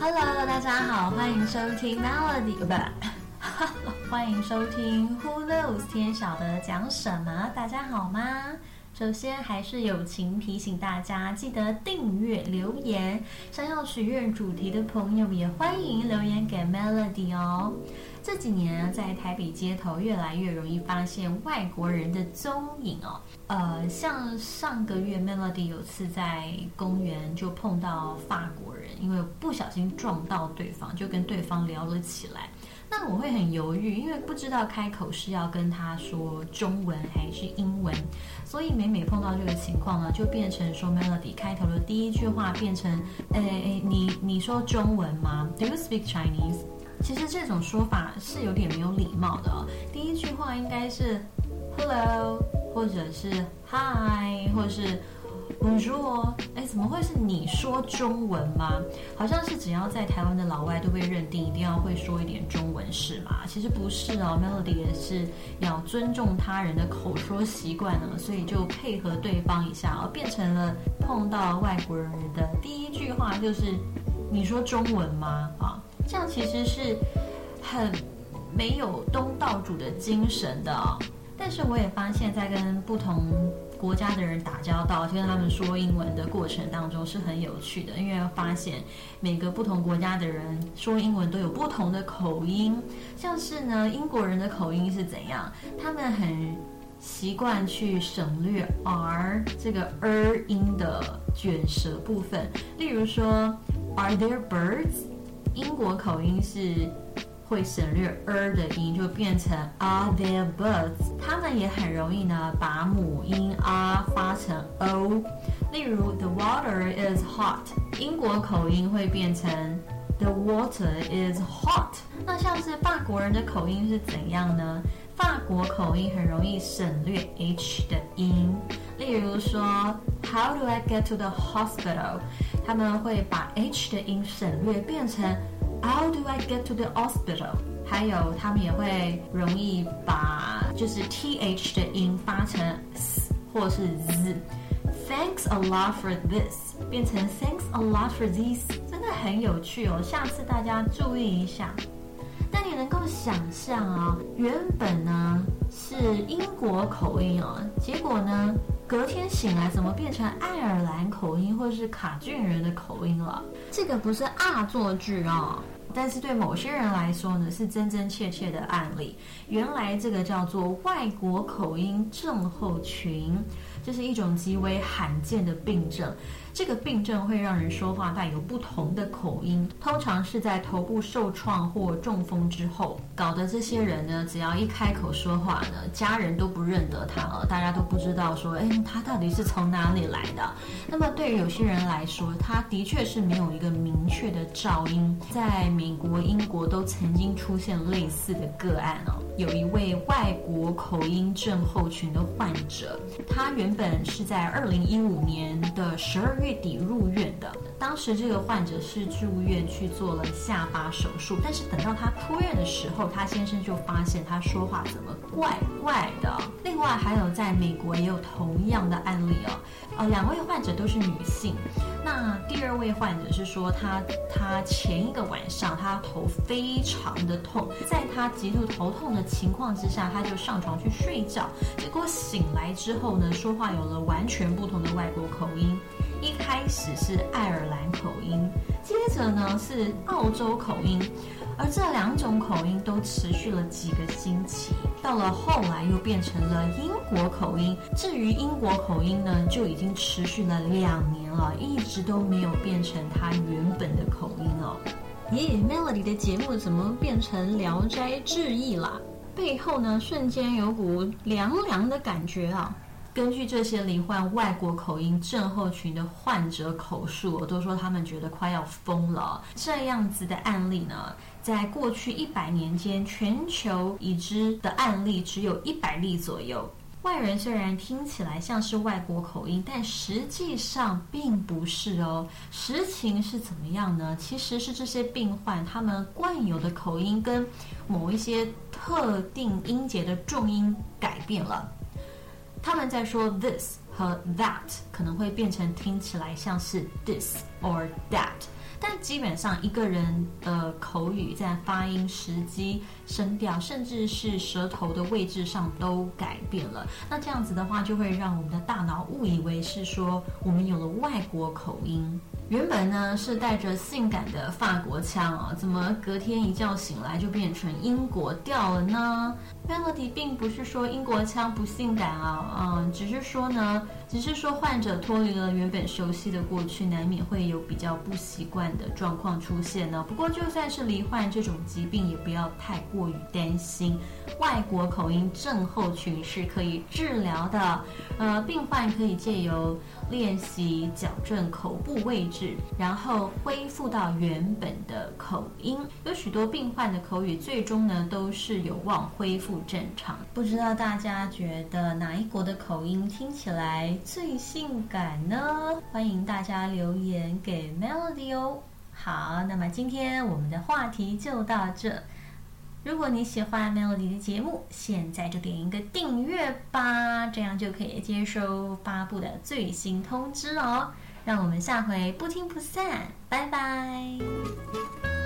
Hello，大家好，欢迎收听 Melody，不，欢迎收听 Who knows 天晓得讲什么？大家好吗？首先还是友情提醒大家，记得订阅留言。想要许愿主题的朋友，也欢迎留言给 Melody 哦。这几年在台北街头越来越容易发现外国人的踪影哦。呃，像上个月 Melody 有次在公园就碰到法国人，因为不小心撞到对方，就跟对方聊了起来。那我会很犹豫，因为不知道开口是要跟他说中文还是英文，所以每每碰到这个情况呢，就变成说 Melody 开头的第一句话变成，诶诶，你你说中文吗？Do you speak Chinese？其实这种说法是有点没有礼貌的哦。第一句话应该是 Hello，或者是 Hi，或者是你说哦。哎，怎么会是你说中文吗？好像是只要在台湾的老外都被认定一定要会说一点中文是吗？其实不是哦，Melody 也是要尊重他人的口说习惯呢，所以就配合对方一下哦，变成了碰到外国人的第一句话就是你说中文吗？啊。这样其实是很没有东道主的精神的，但是我也发现，在跟不同国家的人打交道，就跟他们说英文的过程当中是很有趣的，因为发现每个不同国家的人说英文都有不同的口音，像是呢，英国人的口音是怎样？他们很习惯去省略 r 这个 r 音的卷舌部分，例如说，Are there birds？英国口音是会省略 er 的音，就变成 Are there birds？他们也很容易呢，把母音 r 发成 o。例如 The water is hot，英国口音会变成 The water is hot。那像是法国人的口音是怎样呢？法国口音很容易省略 h 的音。例如说 How do I get to the hospital？他们会把 h 的音省略，变成 How do I get to the hospital？还有，他们也会容易把就是 th 的音发成 s 或是 z。Thanks a lot for this 变成 Thanks a lot for this，真的很有趣哦。下次大家注意一下。但你能够想象啊，原本呢是英国口音哦，结果呢？隔天醒来，怎么变成爱尔兰口音或者是卡俊人的口音了？这个不是恶作剧啊，但是对某些人来说呢，是真真切切的案例。原来这个叫做外国口音症候群，这是一种极为罕见的病症。这个病症会让人说话带有不同的口音，通常是在头部受创或中风之后，搞得这些人呢，只要一开口说话呢，家人都不认得他了，大家都不知道说，哎，他到底是从哪里来的。那么对于有些人来说，他的确是没有一个明确的噪音。在美国、英国都曾经出现类似的个案哦，有一位外国口音症候群的患者，他原本是在二零一五年的十二月。底入院的，当时这个患者是住院去做了下巴手术，但是等到他出院的时候，他先生就发现他说话怎么怪怪的。另外还有在美国也有同样的案例哦，呃，两位患者都是女性。那第二位患者是说他他前一个晚上她头非常的痛，在他极度头痛的情况之下，他就上床去睡觉，结果醒来之后呢，说话有了完全不同的外国口音。一开始是爱尔兰口音，接着呢是澳洲口音，而这两种口音都持续了几个星期，到了后来又变成了英国口音。至于英国口音呢，就已经持续了两年了，一直都没有变成它原本的口音哦。咦，Melody 的节目怎么变成《聊斋志异》了？背后呢，瞬间有股凉凉的感觉啊！根据这些罹患外国口音症候群的患者口述，我都说他们觉得快要疯了。这样子的案例呢，在过去一百年间，全球已知的案例只有一百例左右。外人虽然听起来像是外国口音，但实际上并不是哦。实情是怎么样呢？其实是这些病患他们惯有的口音跟某一些特定音节的重音改变了。他们在说 this 和 that 可能会变成听起来像是 this or that，但基本上一个人的口语在发音时机、声调，甚至是舌头的位置上都改变了。那这样子的话，就会让我们的大脑误以为是说我们有了外国口音。原本呢是带着性感的法国腔啊，怎么隔天一觉醒来就变成英国调了呢？Melody 并不是说英国腔不性感啊，嗯，只是说呢，只是说患者脱离了原本熟悉的过去，难免会有比较不习惯的状况出现呢。不过就算是罹患这种疾病，也不要太过于担心，外国口音症候群是可以治疗的，呃，病患可以借由。练习矫正口部位置，然后恢复到原本的口音。有许多病患的口语最终呢都是有望恢复正常。不知道大家觉得哪一国的口音听起来最性感呢？欢迎大家留言给 Melody 哦。好，那么今天我们的话题就到这。如果你喜欢 Melody 的节目，现在就点一个订阅吧，这样就可以接收发布的最新通知哦。让我们下回不听不散，拜拜。